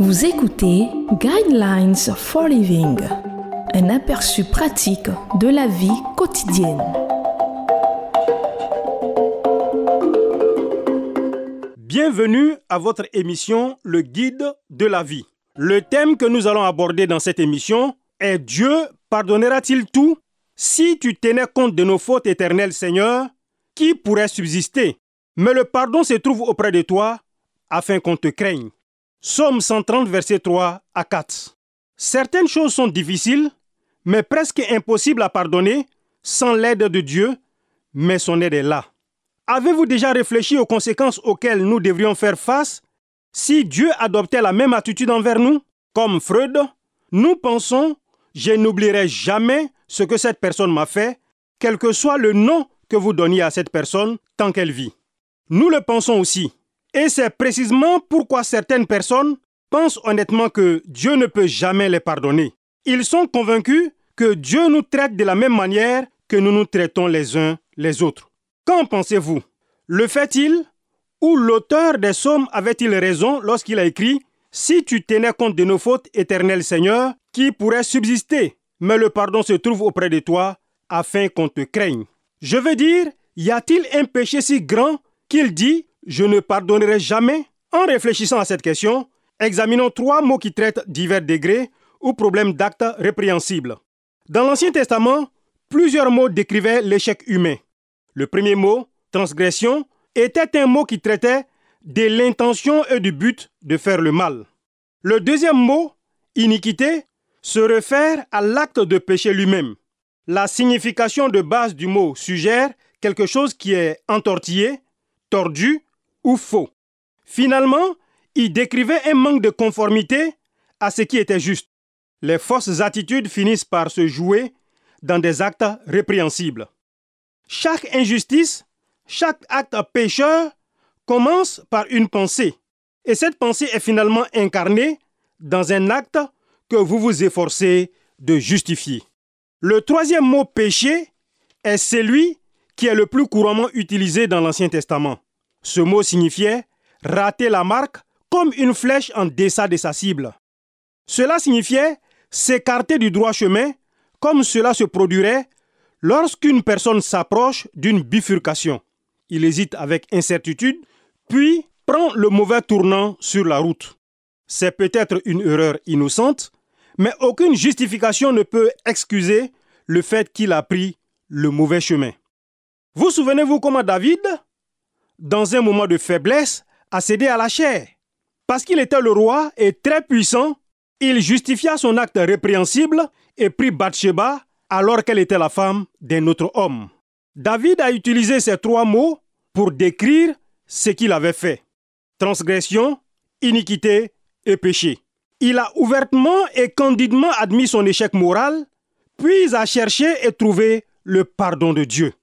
Vous écoutez Guidelines for Living, un aperçu pratique de la vie quotidienne. Bienvenue à votre émission Le Guide de la vie. Le thème que nous allons aborder dans cette émission est Dieu pardonnera-t-il tout Si tu tenais compte de nos fautes éternelles, Seigneur, qui pourrait subsister? Mais le pardon se trouve auprès de toi afin qu'on te craigne. Somme 130, verset 3 à 4. Certaines choses sont difficiles, mais presque impossibles à pardonner sans l'aide de Dieu, mais son aide est là. Avez-vous déjà réfléchi aux conséquences auxquelles nous devrions faire face si Dieu adoptait la même attitude envers nous? Comme Freud, nous pensons, je n'oublierai jamais ce que cette personne m'a fait, quel que soit le nom que vous donniez à cette personne tant qu'elle vit. Nous le pensons aussi. Et c'est précisément pourquoi certaines personnes pensent honnêtement que Dieu ne peut jamais les pardonner. Ils sont convaincus que Dieu nous traite de la même manière que nous nous traitons les uns les autres. Qu'en pensez-vous? Le fait-il ou l'auteur des psaumes avait-il raison lorsqu'il a écrit Si tu tenais compte de nos fautes, éternel Seigneur, qui pourrait subsister? Mais le pardon se trouve auprès de toi afin qu'on te craigne. Je veux dire, y a-t-il un péché si grand qu'il dit je ne pardonnerai jamais En réfléchissant à cette question, examinons trois mots qui traitent divers degrés ou problèmes d'actes répréhensibles. Dans l'Ancien Testament, plusieurs mots décrivaient l'échec humain. Le premier mot, transgression, était un mot qui traitait de l'intention et du but de faire le mal. Le deuxième mot, iniquité, se réfère à l'acte de péché lui-même. La signification de base du mot suggère quelque chose qui est entortillé, tordu faux. Finalement, il décrivait un manque de conformité à ce qui était juste. Les fausses attitudes finissent par se jouer dans des actes répréhensibles. Chaque injustice, chaque acte pécheur commence par une pensée. Et cette pensée est finalement incarnée dans un acte que vous vous efforcez de justifier. Le troisième mot péché est celui qui est le plus couramment utilisé dans l'Ancien Testament. Ce mot signifiait rater la marque comme une flèche en deçà de sa cible. Cela signifiait s'écarter du droit chemin comme cela se produirait lorsqu'une personne s'approche d'une bifurcation. Il hésite avec incertitude, puis prend le mauvais tournant sur la route. C'est peut-être une erreur innocente, mais aucune justification ne peut excuser le fait qu'il a pris le mauvais chemin. Vous souvenez-vous comment David, dans un moment de faiblesse, a cédé à la chair Parce qu'il était le roi et très puissant, il justifia son acte répréhensible et prit Bathsheba alors qu'elle était la femme d'un autre homme. David a utilisé ces trois mots pour décrire ce qu'il avait fait. Transgression, iniquité et péché. Il a ouvertement et candidement admis son échec moral, puis a cherché et trouvé le pardon de Dieu.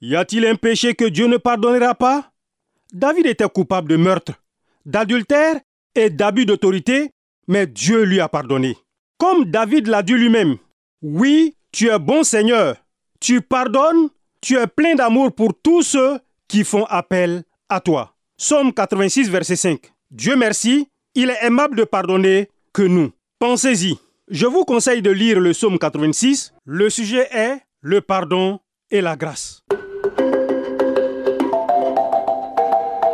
Y a-t-il un péché que Dieu ne pardonnera pas? David était coupable de meurtre, d'adultère et d'abus d'autorité, mais Dieu lui a pardonné. Comme David l'a dit lui-même, oui, tu es bon Seigneur, tu pardonnes, tu es plein d'amour pour tous ceux qui font appel à toi. Somme 86, verset 5. Dieu merci, il est aimable de pardonner que nous. Pensez-y. Je vous conseille de lire le psaume 86. Le sujet est le pardon et la grâce.